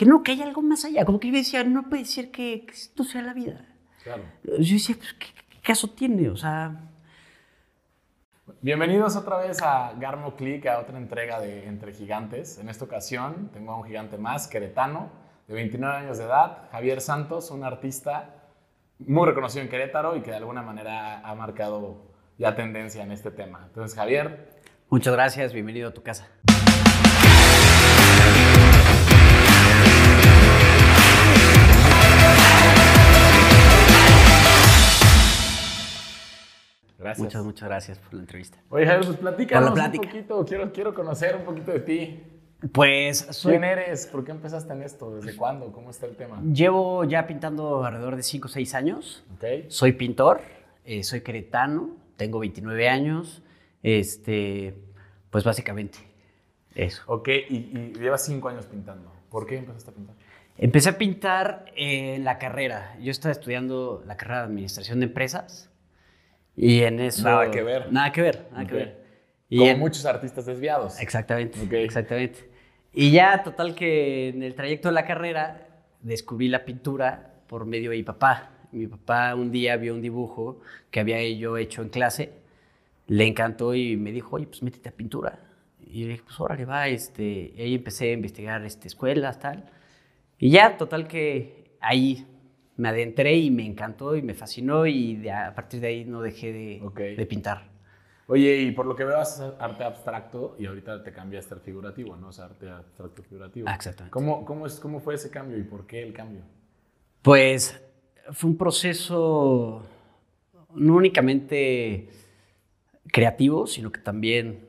que no, que hay algo más allá. Como que yo decía, no puede ser que, que esto sea la vida. Claro. Yo decía, pues, ¿qué, qué caso tiene? O sea, Bienvenidos otra vez a Garmo Click, a otra entrega de Entre Gigantes. En esta ocasión tengo a un gigante más, queretano, de 29 años de edad, Javier Santos, un artista muy reconocido en Querétaro y que de alguna manera ha marcado ya tendencia en este tema. Entonces, Javier, muchas gracias, bienvenido a tu casa. Gracias. Muchas, muchas gracias por la entrevista. Oye, Javier, pues platícanos Por la plática. un poquito. Quiero, quiero conocer un poquito de ti. Pues soy, ¿Quién eres? ¿Por qué empezaste en esto? ¿Desde cuándo? ¿Cómo está el tema? llevo ya pintando alrededor de 5 o 6 años. Ok. Soy pintor, eh, soy queretano, tengo 29 años. Este, pues básicamente eso. Ok, y, y llevas cinco años pintando. ¿Por qué empezaste a pintar? Empecé a pintar en la carrera. Yo estaba estudiando la carrera de administración de empresas y en eso Nada que ver. Nada que ver, nada que ver. Y Como en- muchos artistas desviados. Exactamente, exactamente. Y ya, total que en el trayecto de la carrera descubrí la pintura por medio de mi papá. Mi papá un día vio un dibujo que había yo hecho en clase, le encantó y me dijo, oye, pues métete a pintura. Y yo dije, pues órale, va, este, y ahí empecé a investigar este, escuelas, tal. Y ya, total que ahí me adentré y me encantó y me fascinó y de- a partir de ahí no dejé de, Ok. de pintar. Oye, y por lo que veo haces arte abstracto y ahorita te cambiaste al figurativo, ¿no? O sea, arte abstracto figurativo. Ah, exactamente. ¿Cómo, cómo, es, ¿Cómo fue ese cambio y por qué el cambio? Pues fue un proceso no únicamente creativo, sino que también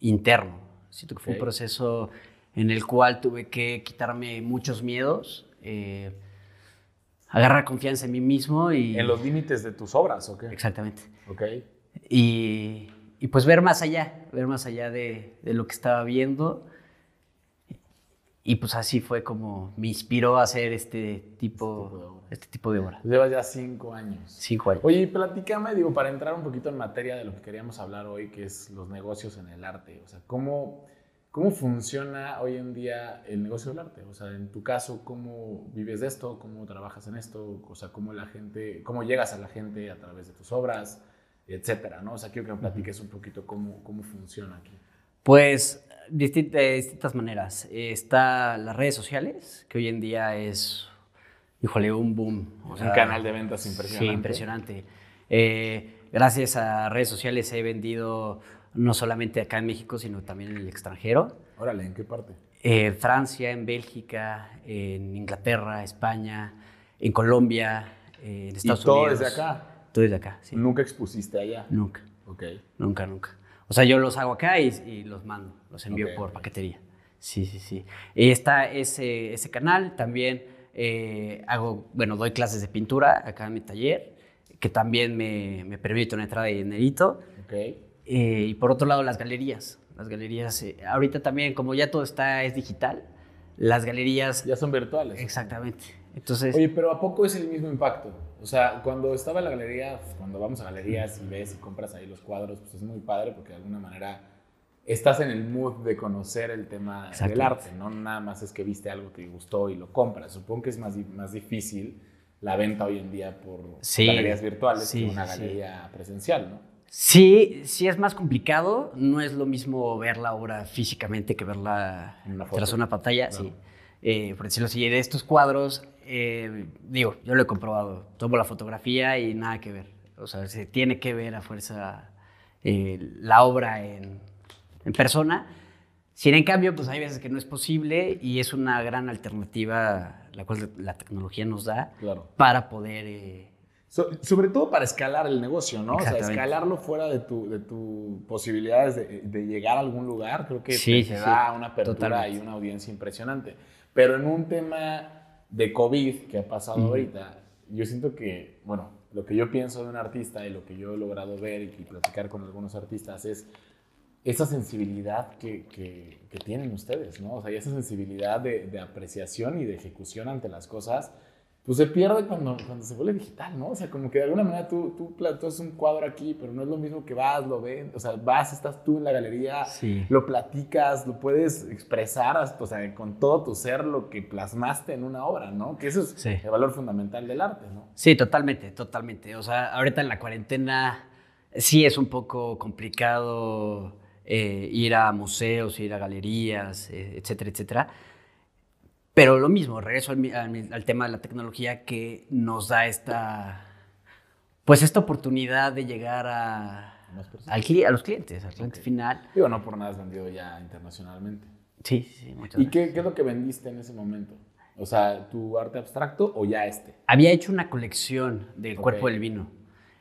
interno. Siento que fue Ok. un proceso en el cual tuve que quitarme muchos miedos, eh, agarrar confianza en mí mismo y... ¿En los límites de tus obras o qué? Exactamente. Ok. Y, y pues ver más allá, ver más allá de, de lo que estaba viendo. Y pues así fue como me inspiró a hacer este tipo, tipo de obra. este tipo de obra. Llevas ya cinco años. Cinco años. Oye, platícame, digo, para entrar un poquito en materia de lo que queríamos hablar hoy, que es los negocios en el arte. O sea, ¿cómo, cómo funciona hoy en día el negocio del arte? O sea, en tu caso, ¿cómo vives de esto? ¿Cómo trabajas en esto? O sea, ¿cómo la gente, cómo llegas a la gente a través de tus obras? Etcétera, ¿no? O sea, quiero que me platiques un poquito cómo, cómo funciona aquí. Pues de distintas maneras. Está las redes sociales, que hoy en día es, híjole, un boom. O un sea, canal de ventas impresionante. Sí, impresionante. Eh, gracias a redes sociales he vendido no solamente acá en México, sino también en el extranjero. Órale, ¿en qué parte? En Francia, en Bélgica, en Inglaterra, España, en Colombia, eh, en Estados y todo Unidos. desde acá. Todo desde acá, sí. Nunca expusiste allá. Nunca, Ok. nunca, nunca. O sea, yo los hago acá y, y los mando, los envío por paquetería. Sí, sí, sí. Y está ese, ese canal, también eh, hago, bueno, doy clases de pintura acá en mi taller, que también me, me permite una entrada de dinerito. Ok. Eh, y por otro lado, las galerías. Las galerías, eh, ahorita también, como ya todo está, es digital, las galerías... Ya son virtuales. Exactamente. Entonces, Oye, pero ¿a poco es el mismo impacto? O sea, cuando estaba en la galería, pues, cuando vamos a galerías y ves y compras ahí los cuadros, pues es muy padre porque de alguna manera estás en el mood de conocer el tema del arte, ¿no? Nada más es que viste algo que te gustó y lo compras. Supongo que es más, más difícil la venta hoy en día por Sí, galerías virtuales sí, que una sí. galería presencial, ¿no? Sí, sí es más complicado. No es lo mismo ver la obra físicamente que verla una tras una pantalla. Claro. Sí. Eh, por decirlo así, de estos cuadros, eh, digo, yo lo he comprobado. Tomo la fotografía y nada que ver. O sea, se tiene que ver a fuerza eh, la obra en, en persona. Sin en cambio, pues hay veces que no es posible y es una gran alternativa la cual la tecnología nos da Claro. para poder eh, So- sobre todo para escalar el negocio, ¿no? O sea, escalarlo fuera de tu, de tu posibilidades de, de llegar a algún lugar, creo que Sí, te, sí, te sí. da una apertura Totalmente. y una audiencia impresionante. Pero en un tema de COVID que ha pasado ahorita, yo siento que, bueno, lo que yo pienso de un artista y lo que yo he logrado ver y, y platicar con algunos artistas es esa sensibilidad que, que- que tienen ustedes, ¿no? O sea, y esa sensibilidad de, de apreciación y de ejecución ante las cosas pues se pierde cuando, cuando se vuelve digital, ¿no? O sea, como que de alguna manera tú, tú plantas un cuadro aquí, pero no es lo mismo que vas, lo ven, o sea, vas, estás tú en la galería, Sí. lo platicas, lo puedes expresar, hasta, o sea, con todo tu ser lo que plasmaste en una obra, ¿no? Que eso es Sí. el valor fundamental del arte, ¿no? Sí, totalmente, totalmente. O sea, ahorita en la cuarentena sí es un poco complicado eh, ir a museos, ir a galerías, eh, etcétera, etcétera. Pero lo mismo, regreso al, tema de la tecnología que nos da esta, pues esta oportunidad de llegar a, al los clientes, al cliente Ok. final. Digo, no por nada has vendido ya internacionalmente. Sí, sí, muchas ¿Y gracias. qué, qué es lo que vendiste en ese momento? O sea, ¿tu arte abstracto o ya este? Había hecho una colección del cuerpo del vino.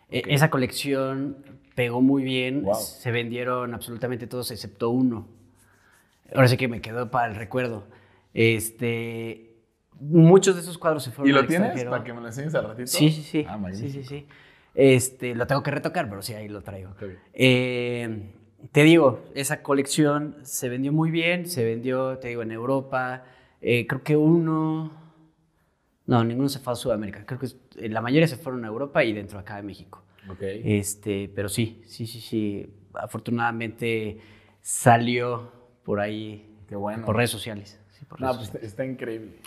E-. Esa colección pegó muy bien. Wow. Se vendieron absolutamente todos excepto uno. Ahora sí que me quedó para el recuerdo. Este, muchos de esos cuadros se fueron ¿Y lo al tienes extranjero. para que me lo enseñes al ratito? Sí, sí, sí. Ah, sí, sí, sí. Este, lo tengo que retocar, pero sí, ahí lo traigo. Eh, te digo, esa colección se vendió muy bien, se vendió, te digo, en Europa. Eh, creo que uno, no, ninguno se fue a Sudamérica. Creo que eh, la mayoría se fueron a Europa y dentro acá de México. Este, pero sí, sí, sí, sí. Afortunadamente salió por ahí, Qué bueno. por redes sociales. Sí, por No, pues está increíble.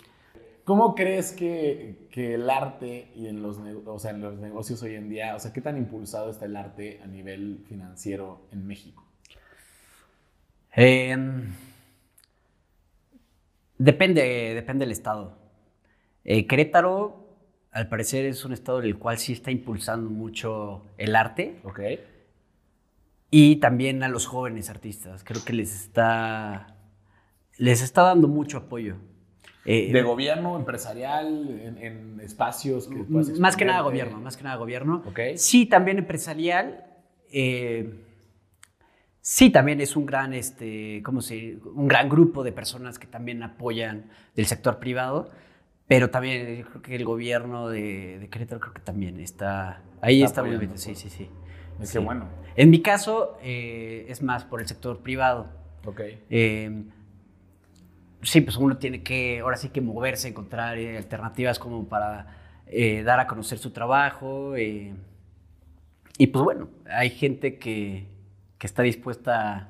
¿Cómo crees que, que el arte y en los, o sea, en los negocios hoy en día, o sea, qué tan impulsado está el arte a nivel financiero en México? Depende, depende del estado. Eh, Querétaro, al parecer, es un estado en el cual sí está impulsando mucho el arte Ok. y también a los jóvenes artistas. Creo que les está, les está dando mucho apoyo. Eh, ¿De gobierno, empresarial, en, en espacios que más que nada exponerte? gobierno, más que nada gobierno. Ok. Sí, también empresarial. eh, sí, también es un gran, este, ¿cómo se? Un gran grupo de personas que también apoyan del sector privado. Pero también creo que el gobierno de, de Querétaro creo que también está... Ahí Está está, muy bien, sí, pues. sí, sí. Es Sí. que bueno. En mi caso, eh, es más por el sector privado. Ok. Sí, pues uno tiene que, ahora sí que moverse, encontrar eh, alternativas como para eh, dar a conocer su trabajo. eh, y pues bueno, hay gente que, que está dispuesta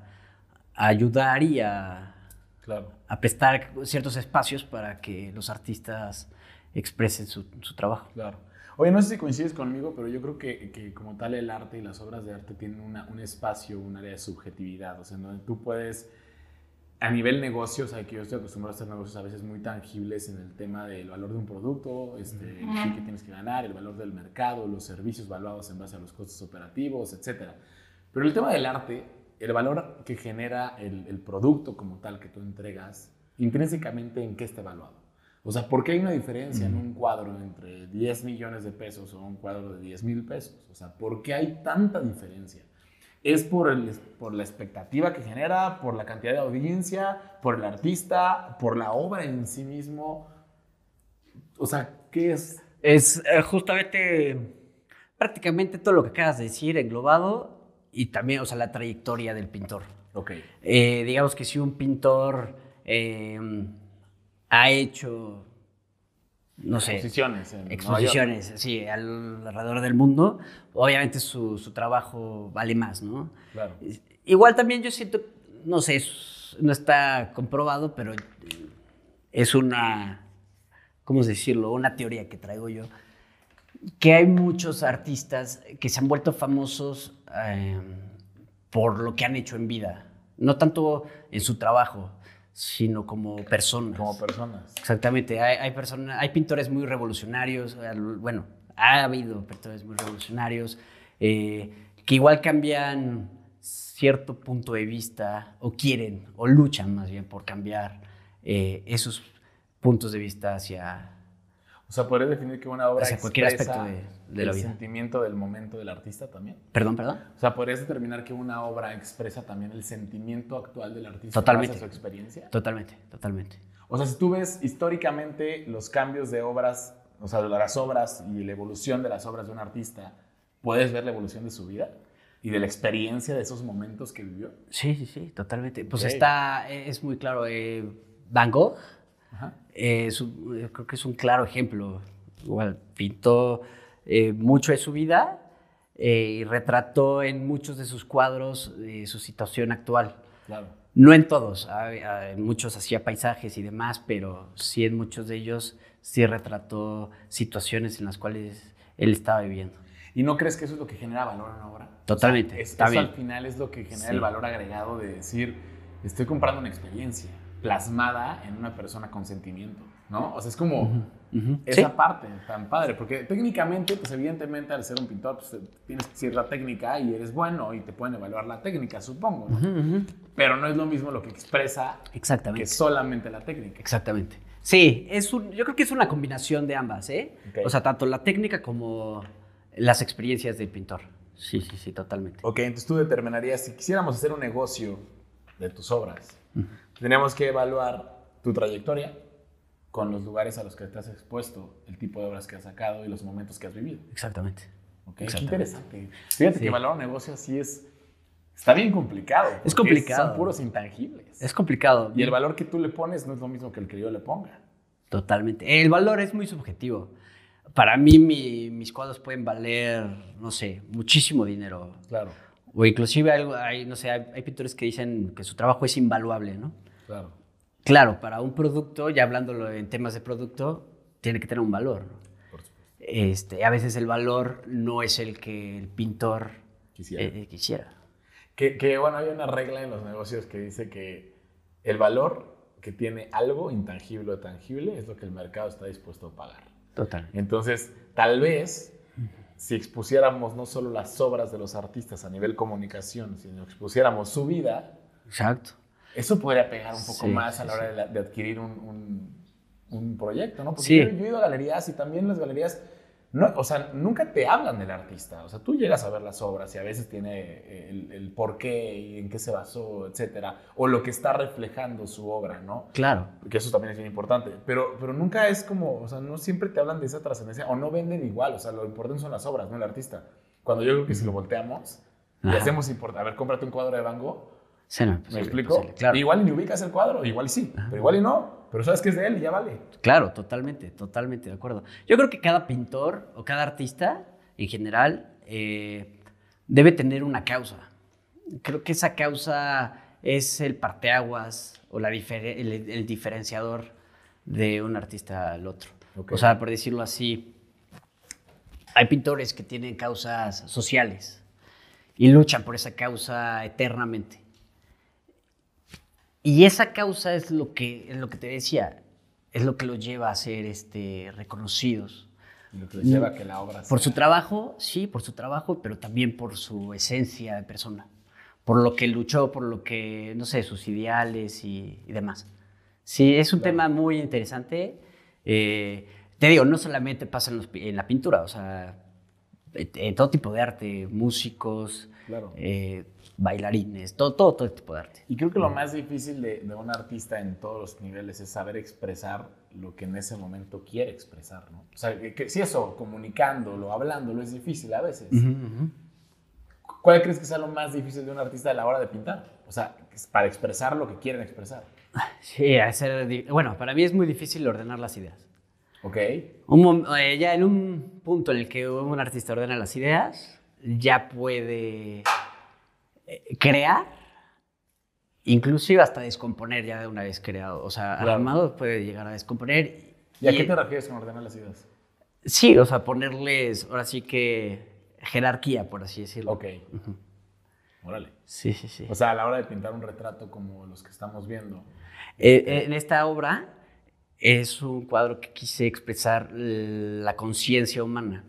a ayudar y a, Claro. a prestar ciertos espacios para que los artistas expresen su, su trabajo. Claro. Oye, no sé si coincides conmigo, pero yo creo que, que como tal el arte y las obras de arte tienen una- un espacio, un área de subjetividad, o sea, donde tú puedes, a nivel negocio, o sea, que yo estoy acostumbrado a hacer negocios a veces muy tangibles en el tema del valor de un producto, este, el fee que tienes que ganar, el valor del mercado, los servicios valuados en base a los costos operativos, etc. Pero el tema del arte, el valor que genera el, el producto como tal que tú entregas, intrínsecamente en qué está evaluado. O sea, ¿por qué hay una diferencia en un cuadro entre 10 millones de pesos o un cuadro de 10 mil pesos? O sea, ¿por qué hay tanta diferencia? ¿Es por, el, por la expectativa que genera, por la cantidad de audiencia, por el artista, por la obra en sí mismo? O sea, ¿qué es? Es eh, justamente prácticamente todo lo que acabas de decir englobado y también, o sea, la trayectoria del pintor. Ok, Eh, digamos que si un pintor eh, ha hecho, no sé, exposiciones. exposiciones, sí, al- alrededor del mundo, obviamente su, su trabajo vale más, ¿no? Claro. Igual también yo siento, no sé, no está comprobado, pero es una, ¿cómo decirlo? Una teoría que traigo yo, que hay muchos artistas que se han vuelto famosos eh, por lo que han hecho en vida, no tanto en su trabajo, sino como personas. Como personas. Exactamente, hay, hay, personas, hay pintores muy revolucionarios, bueno, ha habido pintores muy revolucionarios eh, que igual cambian cierto punto de vista o quieren o luchan más bien por cambiar eh, esos puntos de vista hacia... O sea, ¿podrías definir que una obra Hacia cualquier expresa aspecto de- de la el vida. sentimiento del momento del artista también? Perdón, perdón. O sea, ¿podrías determinar que una obra expresa también el sentimiento actual del artista Totalmente. a su experiencia? Totalmente, totalmente. O sea, si tú ves históricamente los cambios de obras, o sea, de las obras y la evolución de las obras de un artista, ¿puedes ver la evolución de su vida y de la experiencia de esos momentos que vivió? Sí, sí, sí, totalmente. Pues Ok. está, es muy claro, eh, Van Gogh. Eh, es un- eh, creo que es un claro ejemplo. Igual pintó eh, mucho de su vida eh, y retrató en muchos de sus cuadros eh, su situación actual. Claro. No en todos, en muchos hacía paisajes y demás, pero sí en muchos de ellos sí retrató situaciones en las cuales él estaba viviendo. ¿Y no crees que eso es lo que genera valor en la obra? Totalmente, O sea, es- eso al final es lo que genera Sí. el valor agregado de decir, estoy comprando una experiencia plasmada en una persona con sentimiento, ¿no? O sea, es como esa Sí. parte tan padre, porque técnicamente, pues evidentemente al ser un pintor, pues tienes cierta técnica y eres bueno y te pueden evaluar la técnica, supongo, ¿no? Pero no es lo mismo lo que expresa Exactamente. que solamente la técnica. Exactamente. Sí, es un, yo creo que es una combinación de ambas, ¿eh? O sea, tanto la técnica como las experiencias del pintor. Sí, sí, sí, totalmente. Ok, entonces tú determinarías, si quisiéramos hacer un negocio de tus obras, tendríamos que evaluar tu trayectoria con los lugares a los que te has expuesto, el tipo de obras que has sacado y los momentos que has vivido. Exactamente. Ok, qué Exactamente. interesante. Fíjate Sí. que evaluar un negocio así es, está bien complicado. Es complicado. Son puros intangibles. Es complicado. y el valor que tú le pones no es lo mismo que el que yo le ponga. Totalmente. El valor es muy subjetivo. Para mí, mi- mis cuadros pueden valer, no sé, muchísimo dinero. Claro, O inclusive algo, hay, no sé, hay, hay pintores que dicen que su trabajo es invaluable, ¿no? Claro. Claro, para un producto, ya hablándolo en temas de producto, tiene que tener un valor. ¿no? Por supuesto. Este, a veces el valor no es el que el pintor Quisiera. eh, eh, quisiera. Que, que, bueno, hay una regla en los negocios que dice que el valor que tiene algo intangible o tangible es lo que el mercado está dispuesto a pagar. Total. Entonces, tal vez, si expusiéramos no solo las obras de los artistas a nivel comunicación, sino expusiéramos su vida, Exacto. Eso podría pegar un poco Sí, más a la hora de, la- de adquirir un, un- un proyecto, ¿no? Porque Sí. yo, yo he ido a galerías y también las galerías, no, o sea, nunca te hablan del artista. O sea, tú llegas a ver las obras y a veces tiene el, el por qué y en qué se basó, etcétera, o lo que está reflejando su obra, ¿no? Claro. Que eso también es bien importante. Pero, pero nunca es como, o sea, no siempre te hablan de esa trascendencia o no venden igual. O sea, lo importante son las obras, no el artista. Cuando yo creo que si lo volteamos y Ajá. hacemos importante, a ver, cómprate un cuadro de Van Gogh, No, ¿Me explico? posible, Claro. Igual ni ubicas el cuadro, igual y sí, pero igual y no. Pero sabes que es de él y ya vale. Claro, totalmente, totalmente de acuerdo. Yo creo que cada pintor o cada artista en general eh, debe tener una causa. Creo que esa causa es el parteaguas o la difere- el, el diferenciador de un artista al otro. Ok. O sea, por decirlo así, hay pintores que tienen causas sociales y luchan por esa causa eternamente. Y esa causa es lo que, es lo que te decía, es lo que los lleva a ser este, reconocidos. Lo que les lleva a que la obra Por sea- su trabajo, sí, por su trabajo, pero también por su esencia de persona. Por lo que luchó, por lo que, no sé, sus ideales y, y demás. Sí, es un Claro. tema muy interesante. Eh, te digo, no solamente pasa en, los en la pintura, o sea, en, en todo tipo de arte, músicos, Claro. eh, bailarines, todo, todo, todo tipo de arte. Y creo que lo más difícil de, de un artista en todos los niveles es saber expresar lo que en ese momento quiere expresar, ¿no? O sea, que, que si eso, comunicándolo, hablándolo, es difícil a veces. ¿Cuál crees que sea lo más difícil de un artista a la hora de pintar? O sea, para expresar lo que quieren expresar. Sí, hacer bueno, para mí es muy difícil ordenar las ideas. ¿Ok? Un eh, ya en un punto en el que un artista ordena las ideas, ya puede eh, crear, inclusive hasta descomponer ya de una vez creado. O sea, Claro. armado puede llegar a descomponer. ¿Y a qué te refieres con ordenar las ideas? Sí, o sea, ponerles, ahora sí que jerarquía, por así decirlo. Ok. Órale. Sí, sí, sí. O sea, a la hora de pintar un retrato como los que estamos viendo. Eh, en esta obra es un cuadro que quise expresar la conciencia humana.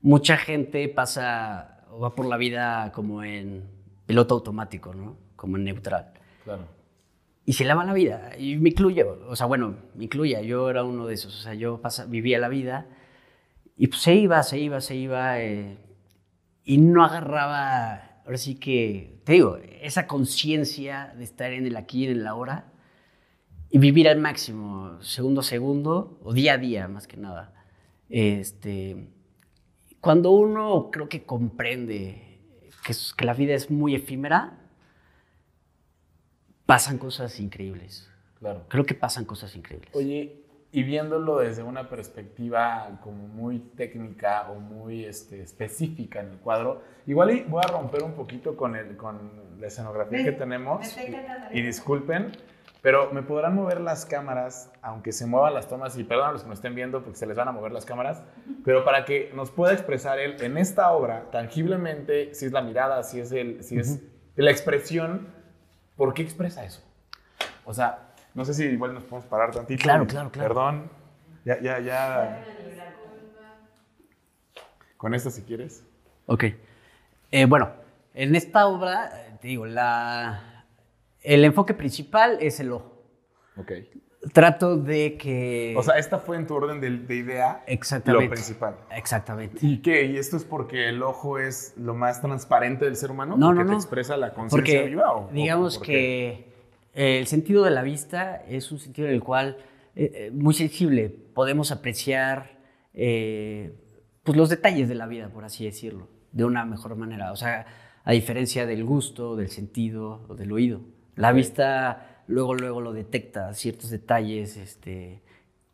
Mucha gente pasa o va por la vida como en piloto automático, ¿no? Como en neutral. Claro. Y se le va la vida. Y me incluyo. O sea, bueno, me incluya. Yo era uno de esos. O sea, yo pasa- vivía la vida y pues se iba, se iba, se iba. eh, y no agarraba, ahora sí que, te digo, esa conciencia de estar en el aquí y en el ahora y vivir al máximo, segundo a segundo, o día a día, más que nada. Este, cuando uno creo que comprende que, que la vida es muy efímera, pasan cosas increíbles. Claro. Creo que pasan cosas increíbles. Oye, y viéndolo desde una perspectiva como muy técnica o muy este, específica en el cuadro, igual voy a romper un poquito con, el, con la escenografía que tenemos y, y disculpen, pero me podrán mover las cámaras, aunque se muevan las tomas, y perdón a los que nos estén viendo porque se les van a mover las cámaras, pero para que nos pueda expresar él en esta obra tangiblemente, si es la mirada, si es, el, si es la expresión, ¿por qué expresa eso? O sea, no sé si igual nos podemos parar tantito. Claro, claro, claro. Perdón. Ya, ya, ya. Con esta si quieres. Ok. Eh, bueno, en esta obra, te digo, la, el enfoque principal es el ojo. Ok. Trato de que... O sea, esta fue en tu orden de, de idea Exactamente. lo principal. Exactamente. ¿Y qué? ¿Y esto es porque el ojo es lo más transparente del ser humano? No, ¿Porque no, te expresa la conciencia viva? O, digamos que el sentido de la vista es un sentido en el cual eh, eh, muy sensible podemos apreciar eh, pues los detalles de la vida, por así decirlo, de una mejor manera. O sea, a diferencia del gusto, del sentido o del oído. La vista luego, luego lo detecta, ciertos detalles, este,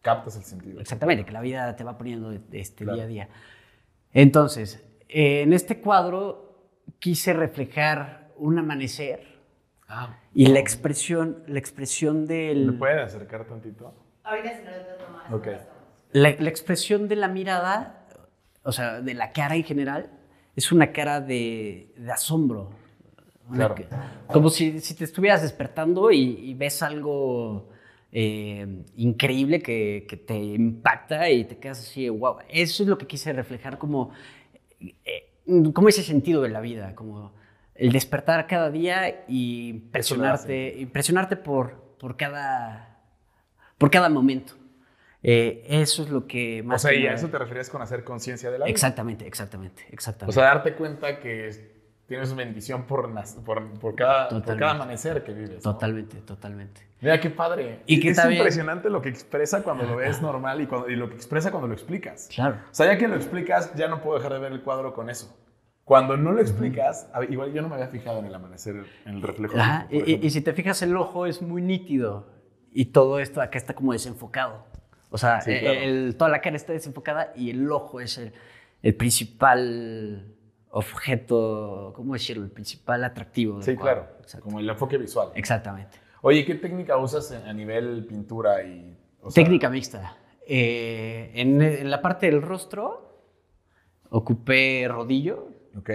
Captas el sentido. Exactamente, que la vida te va poniendo este Claro. día a día. Entonces, eh, en este cuadro quise reflejar un amanecer Ah, y la expresión, la expresión ¿Me del, puede acercar tantito? Ahorita se lo tomas. Ok. la, la expresión de la mirada, o sea, de la cara en general, es una cara de, de asombro. Claro. Como si, si te estuvieras despertando y, y ves algo eh, increíble que, que te impacta y te quedas así, wow. Eso es lo que quise reflejar como, eh, como ese sentido de la vida, como el despertar cada día y impresionarte, impresionarte por, por, cada, por cada momento. Eh, eso es lo que O más... sea, que ¿y a eso te referías con hacer conciencia de la vida? Exactamente, exactamente, O exactamente. sea, darte cuenta que tienes bendición por, por, por cada, por cada amanecer que vives. ¿no? totalmente, totalmente. Mira qué padre. Y que es también- impresionante lo que expresa cuando lo ves normal y, cuando- y lo que expresa cuando lo explicas. Claro. O sea, ya que lo explicas, ya no puedo dejar de ver el cuadro con eso. Cuando no lo explicas, a ver, igual yo no me había fijado en el amanecer, en el reflejo. Ajá, por y- y, si te fijas, el ojo es muy nítido y todo esto acá está como desenfocado. O sea, Sí, el- claro. el- toda la cara está desenfocada y el ojo es el, el principal objeto, ¿cómo decirlo? El principal atractivo. Sí, cuadro. claro. Exacto. Como el enfoque visual. Exactamente. Oye, ¿qué técnica usas a nivel pintura y. o sea, Técnica mixta. Eh, en, en la parte del rostro ocupé rodillo. Ok.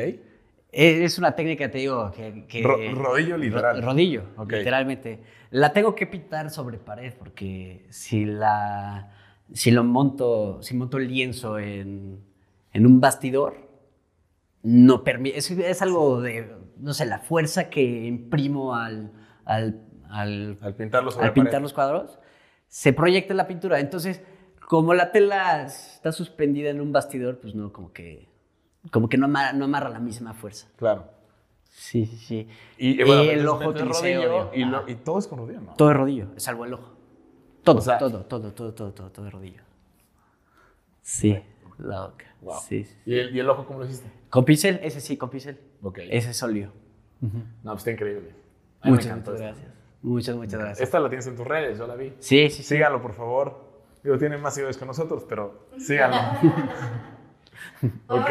Es una técnica, te digo, que... que- Ro- rodillo literal. Ro- rodillo, literalmente. La tengo que pintar sobre pared porque si la... Si lo monto, si monto el lienzo en, en un bastidor, no permite... Es, es algo de, no sé, la fuerza que imprimo al, al, al Al pintarlo sobre al pintar los cuadros, se proyecta la pintura. Entonces, como la tela está suspendida en un bastidor, pues no, como que, como que no, amarra, no amarra la misma fuerza. Claro. Sí, sí, sí. Y, bueno, el ojo utilicé rodillo y, lo- y todo es con rodillo, ¿no? Todo es rodillo, salvo el ojo. Todo, O sea- todo, todo, todo, todo, todo, todo es rodillo. Sí, la boca. Wow. Sí, sí. ¿Y el, ¿Y el ojo cómo lo hiciste? Con pincel, ese sí, con pincel. Ok. Ese es óleo. No, pues está increíble. Muchas, muchas gracias. Muchas, muchas gracias. Esta la tienes en tus redes, yo la vi. Sí, sí, sí. Síganlo, por favor. Digo, tienen más seguidores que nosotros, pero síganlo. ok.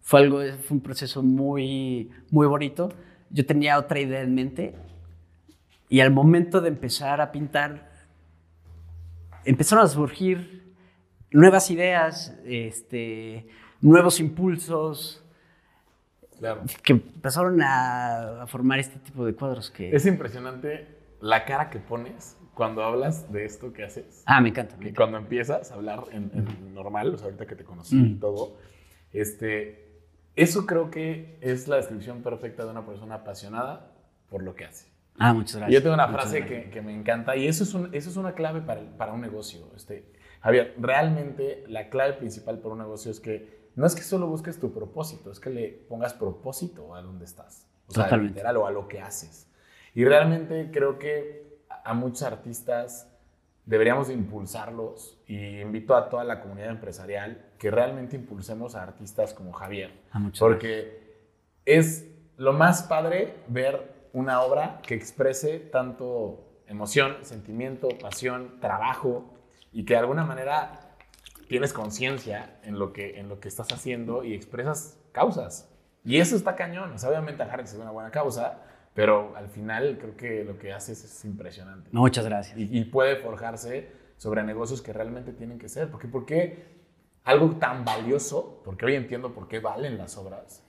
Fue algo, fue un proceso muy, muy bonito. Yo tenía otra idea en mente y al momento de empezar a pintar, empezaron a surgir nuevas ideas, este, nuevos impulsos Claro. que empezaron a, a formar este tipo de cuadros que... Es impresionante la cara que pones cuando hablas de esto que haces. Ah, me encanta. me Y encanta. cuando empiezas a hablar en, en normal, o sea, ahorita que te conocí y Mm. todo, este, eso creo que es la descripción perfecta de una persona apasionada por lo que hace. Ah, muchas Y gracias. yo tengo una Muchas frase que, que me encanta y eso es, un- eso es una clave para, el- para un negocio. Este, Javier, realmente la clave principal para un negocio es que no es que solo busques tu propósito, es que le pongas propósito a donde estás. O sea, Totalmente. literal o a lo que haces. Y realmente creo que a muchos artistas deberíamos de impulsarlos y invito a toda la comunidad empresarial que realmente impulsemos a artistas como Javier. Ah, Porque es lo más padre ver una obra que exprese tanto emoción, sentimiento, pasión, trabajo y que de alguna manera tienes conciencia en, lo que, en lo que estás haciendo y expresas causas. Y eso está cañón. O sea, obviamente que es una buena causa, pero al final creo que lo que haces es impresionante. Muchas gracias. Y, puede forjarse sobre negocios que realmente tienen que ser. Porque, ¿por qué algo tan valioso? Porque hoy entiendo por qué valen las obras.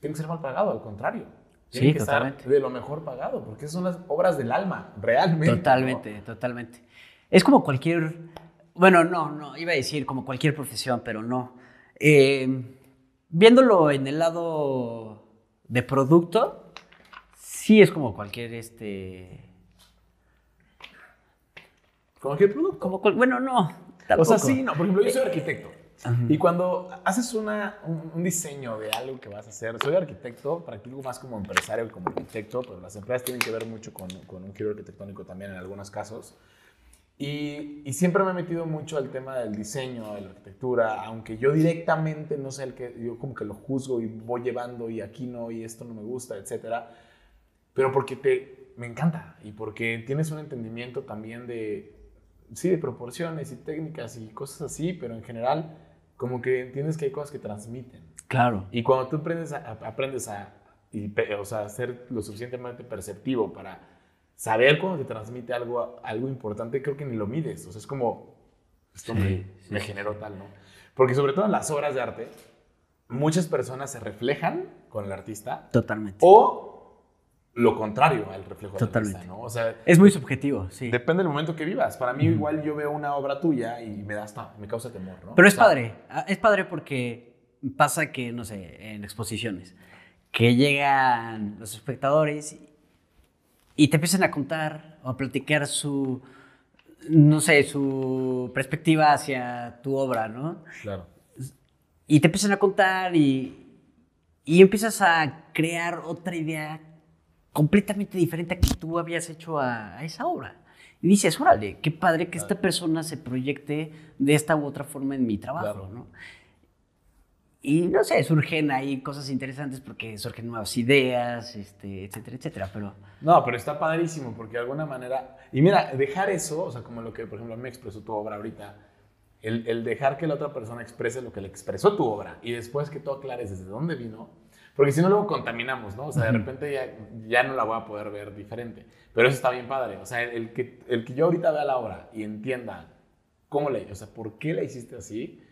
Tiene que ser mal pagado, al contrario. Tiene que estar de lo mejor pagado, porque son las obras del alma, realmente. Totalmente, totalmente. Es como cualquier, bueno, no, no, iba a decir como cualquier profesión, pero no. Eh, viéndolo en el lado de producto, sí es como cualquier este. Cualquier producto. Como bueno, no. O sea, sí, no. Por ejemplo, yo soy arquitecto. Y cuando haces una, un, diseño de algo que vas a hacer, soy arquitecto, practico más como empresario que como arquitecto, pero las empresas tienen que ver mucho con, con un giro arquitectónico también en algunos casos. Y, y, siempre me he metido mucho al tema del diseño, de la arquitectura, aunque yo directamente no sé el que, yo como que lo juzgo y voy llevando y aquí no y esto no me gusta, etcétera, pero porque te, me encanta y porque tienes un entendimiento también de, sí, de proporciones y técnicas y cosas así, pero en general como que entiendes que hay cosas que transmiten. Claro. Y cuando tú aprendes a, aprendes a, y, o sea, ser lo suficientemente perceptivo para saber cuando te transmite algo, algo importante, creo que ni lo mides. O sea, es como, esto me, generó tal, ¿no? Porque sobre todo en las obras de arte, muchas personas se reflejan con el artista. Totalmente. O lo contrario al reflejo del artista, ¿no? O sea, es muy subjetivo, sí. Depende del momento que vivas. Para mí igual yo veo una obra tuya y me da hasta, me causa temor, ¿no? Pero es padre, ah, es padre porque pasa que, no sé, en exposiciones, que llegan los espectadores y te empiezan a contar o a platicar su, no sé, su perspectiva hacia tu obra, ¿no? Claro. Y te empiezan a contar y, y empiezas a crear otra idea completamente diferente a que tú habías hecho a, esa obra. Y dices, órale, qué padre que esta persona se proyecte de esta u otra forma en mi trabajo, ¿no? Y no sé, surgen ahí cosas interesantes porque surgen nuevas ideas, este, etcétera, etcétera, pero... No, pero está padrísimo porque de alguna manera... Y mira, dejar eso, o sea, como lo que, por ejemplo, me expresó tu obra ahorita, el, el, dejar que la otra persona exprese lo que le expresó tu obra y después que tú aclares desde dónde vino, porque si no luego contaminamos, ¿no? O sea, de repente ya, ya no la voy a poder ver diferente. Pero eso está bien padre. O sea, el que, el que yo ahorita vea la obra y entienda cómo le, o sea, por qué la hiciste así,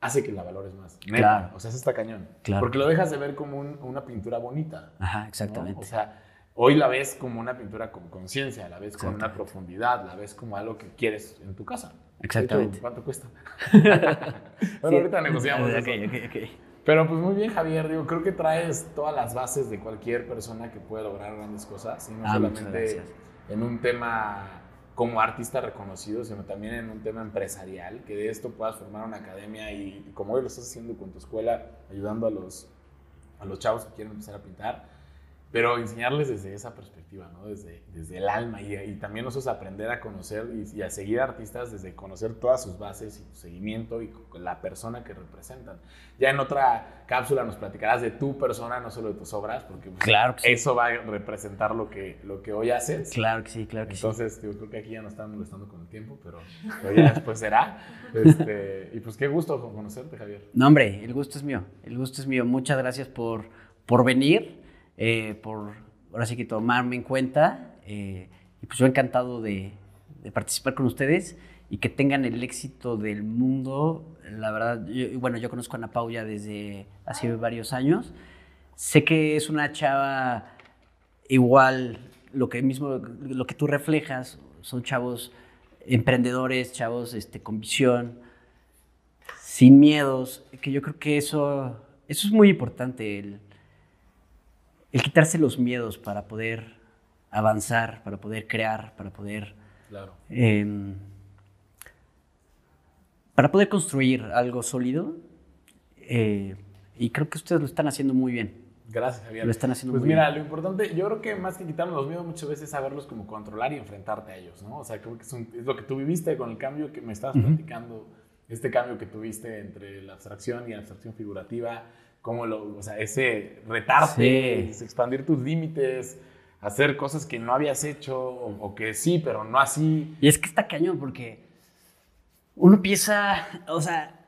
hace que la valores más. Claro. O sea, eso está cañón. Claro. Porque lo dejas de ver como una pintura bonita. Ajá, exactamente. O sea, hoy la ves como una pintura con conciencia, la ves con una profundidad, la ves como algo que quieres en tu casa. Exactamente. ¿Cuánto cuesta? bueno, ahorita negociamos. Okay, okay, okay. Pero pues muy bien, Javier. Digo, creo que traes todas las bases de cualquier persona que pueda lograr grandes cosas. Y no ah, solamente en un tema como artista reconocido, sino también en un tema empresarial, que de esto puedas formar una academia y como hoy lo estás haciendo con tu escuela, ayudando a los, a los chavos que quieren empezar a pintar, pero enseñarles desde esa perspectiva, ¿no? desde, desde el alma y, y también nosotros aprender a conocer y, a seguir artistas desde conocer todas sus bases y su seguimiento y la persona que representan. Ya en otra cápsula nos platicarás de tu persona, no solo de tus obras, porque pues, claro eso va a representar lo que, lo que hoy haces. Claro que sí, claro que Entonces, sí. Entonces, creo que aquí ya nos están molestando con el tiempo, pero, ya después será. Este, y pues qué gusto conocerte, Javier. No, hombre, el gusto es mío, el gusto es mío. Muchas gracias por, por venir eh, por ahora sí que tomarme en cuenta. Eh, y pues yo encantado de, participar con ustedes y que tengan el éxito del mundo. La verdad, bueno, yo conozco a Ana Pau ya desde hace varios años. Sé que es una chava igual, lo que mismo, lo que tú reflejas, son chavos emprendedores, chavos este, con visión, sin miedos, que yo creo que eso, eso es muy importante, el, el quitarse los miedos para poder avanzar, para poder crear, para poder... Claro. Em, para poder construir algo sólido. Eh, y creo que ustedes lo están haciendo muy bien. Gracias, Javier. Lo están haciendo pues muy mira, bien. lo importante, yo creo que más que quitarnos los miedos, muchas veces es saberlos como controlar y enfrentarte a ellos, ¿no? O sea, creo que es, lo que tú viviste con el cambio que me estabas platicando, este cambio que tuviste entre la abstracción y la abstracción figurativa cómo lo, o sea, ese retarte, expandir tus límites, hacer cosas que no habías hecho o, o que sí, pero no así. Y es que está cañón porque uno piensa, o sea,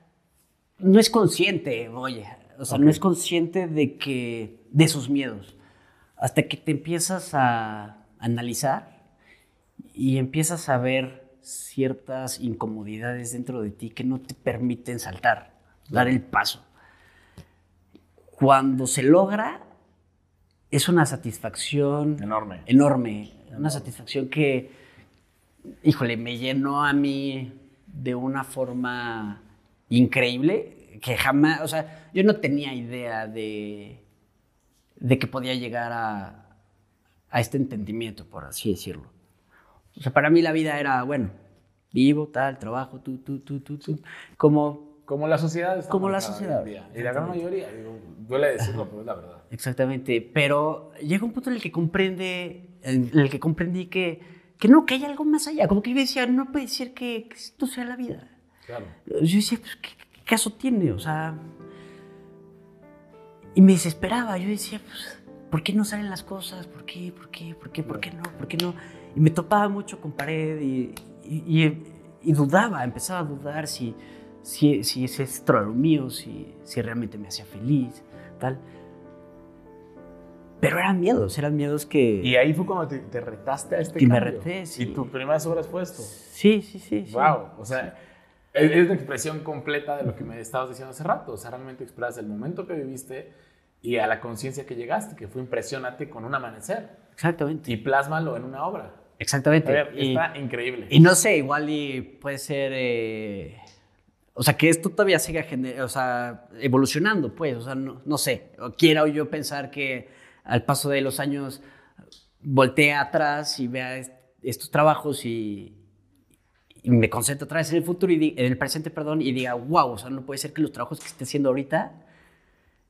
no es consciente, oye, o sea, no es consciente de que, de sus miedos, hasta que te empiezas a analizar y empiezas a ver ciertas incomodidades dentro de ti que no te permiten saltar, dar el paso. Cuando se logra, es una satisfacción Enorme. enorme, una satisfacción que, híjole, me llenó a mí de una forma increíble que jamás, o sea, yo no tenía idea de, de que podía llegar a, a este entendimiento, por así decirlo. O sea, para mí la vida era, bueno, vivo, tal, trabajo, tú, tú, tú, tú, tú, como Como la sociedad está Como la sociedad. día. Y la gran mayoría, digo, duele decirlo, pero es la verdad. Exactamente, pero llega un punto en el que comprende, en el que comprendí que, que no, que hay algo más allá. Como que yo decía, no puede ser que, que esto sea la vida. Claro. Yo decía, pues, ¿qué, qué caso tiene? O sea, y me desesperaba. Yo decía, pues, ¿por qué no salen las cosas? ¿Por qué? ¿Por qué? ¿Por qué? ¿Por qué no? ¿Por qué no? Y me topaba mucho con pared y, y, y- y dudaba, empezaba a dudar si, si, si ese esto era lo mío, si, si realmente me hacía feliz, tal. Pero eran miedos, eran miedos que... Y ahí fue cuando te, te retaste a este me cambio. reté, sí. Y tu primeras obras fue esto. Sí, sí, sí. sí. Wow. O sea, es, es la expresión completa de lo que me estabas diciendo hace rato. O sea, realmente expresas el momento que viviste y a la conciencia que llegaste, que fue impresionante con un amanecer. Exactamente. Y plásmalo en una obra. Exactamente. A ver, Y- está increíble. Y no sé, igual y puede ser, eh, o sea, que esto todavía siga evolucionando, pues, o sea, no, no sé, o yo pensar que al paso de los años voltee atrás y vea est- estos trabajos y, me concentro otra vez en el futuro y en el presente, perdón, y diga, wow, o sea, no puede ser que los trabajos que esté haciendo ahorita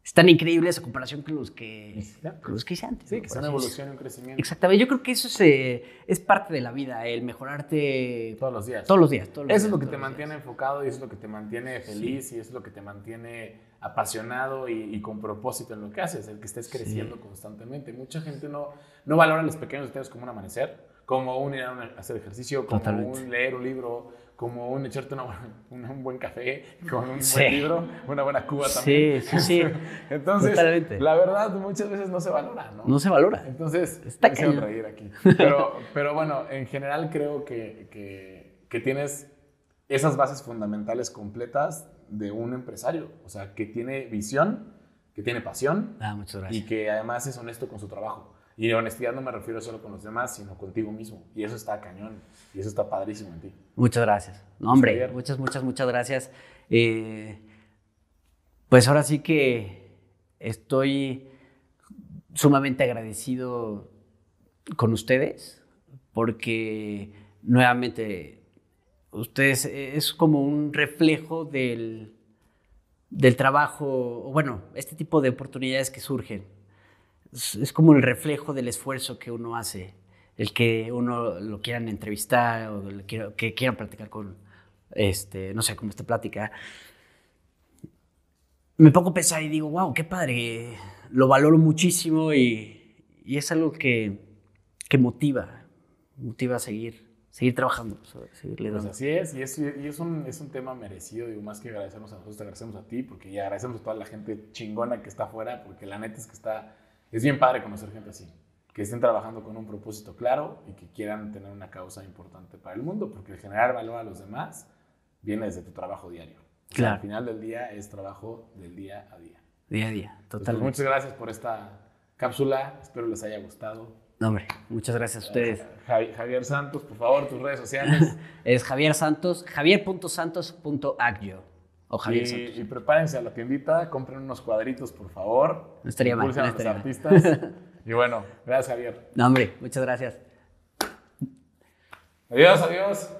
están increíbles a comparación con los que, con los que hice antes. Sí, ¿no? que sea una evolución y un crecimiento Exactamente, yo creo que eso es, eh, es parte de la vida, el mejorarte todos los días. todos los días. todos los Eso es lo que te mantiene días. enfocado y eso es lo que te mantiene feliz y eso es lo que te mantiene apasionado y, y con propósito en lo que haces, el que estés creciendo constantemente. Mucha gente no, no valora los pequeños detalles como un amanecer, como un ir a hacer ejercicio, como Totalmente. un leer un libro, como un echarte una un, buen café, con un Sí. buen libro, una buena cuba Sí, también. sí, sí. Entonces, Totalmente. la verdad muchas veces no se valora, ¿no? No se valora. Entonces, Está me hicieron cañón. reír aquí. Pero, pero bueno, en general creo que, que, que tienes esas bases fundamentales completas de un empresario. O sea, que tiene visión, que tiene pasión Ah, muchas y que además es honesto con su trabajo. Y de honestidad no me refiero solo con los demás, sino contigo mismo. Y eso está cañón. Y eso está padrísimo en ti. Muchas gracias. No, hombre, Javier. muchas, muchas, muchas gracias. Eh, pues ahora sí que estoy sumamente agradecido con ustedes porque nuevamente ustedes es como un reflejo del, del trabajo, bueno, este tipo de oportunidades que surgen. Es, como el reflejo del esfuerzo que uno hace, el que uno lo quieran entrevistar o que quieran platicar con, este, no sé, como esta plática. Me pongo a pensar y digo, wow, qué padre, lo valoro muchísimo y, y es algo que, que motiva, motiva a seguir, seguir trabajando, seguirle Pues así es, y es, y es, un, es un tema merecido, digo, más que agradecernos a nosotros, te agradecemos a ti, porque ya agradecemos a toda la gente chingona que está afuera, porque la neta es que está, es bien padre conocer gente así, que estén trabajando con un propósito claro y que quieran tener una causa importante para el mundo, porque el generar valor a los demás viene desde tu trabajo diario. Claro. al final del día es trabajo del día a día. Día a día, pues, totalmente. muchas gracias por esta cápsula, espero les haya gustado. No, hombre, muchas gracias a ustedes. Javi- Javier Santos, por favor, tus redes sociales. Es Javier Santos, javier.santos.agio. O Javier y, Santos. y prepárense a la tiendita, compren unos cuadritos, por favor. No estaría mal, no a los estaría artistas. y bueno, gracias, Javier. No, hombre, muchas gracias. Adiós, adiós.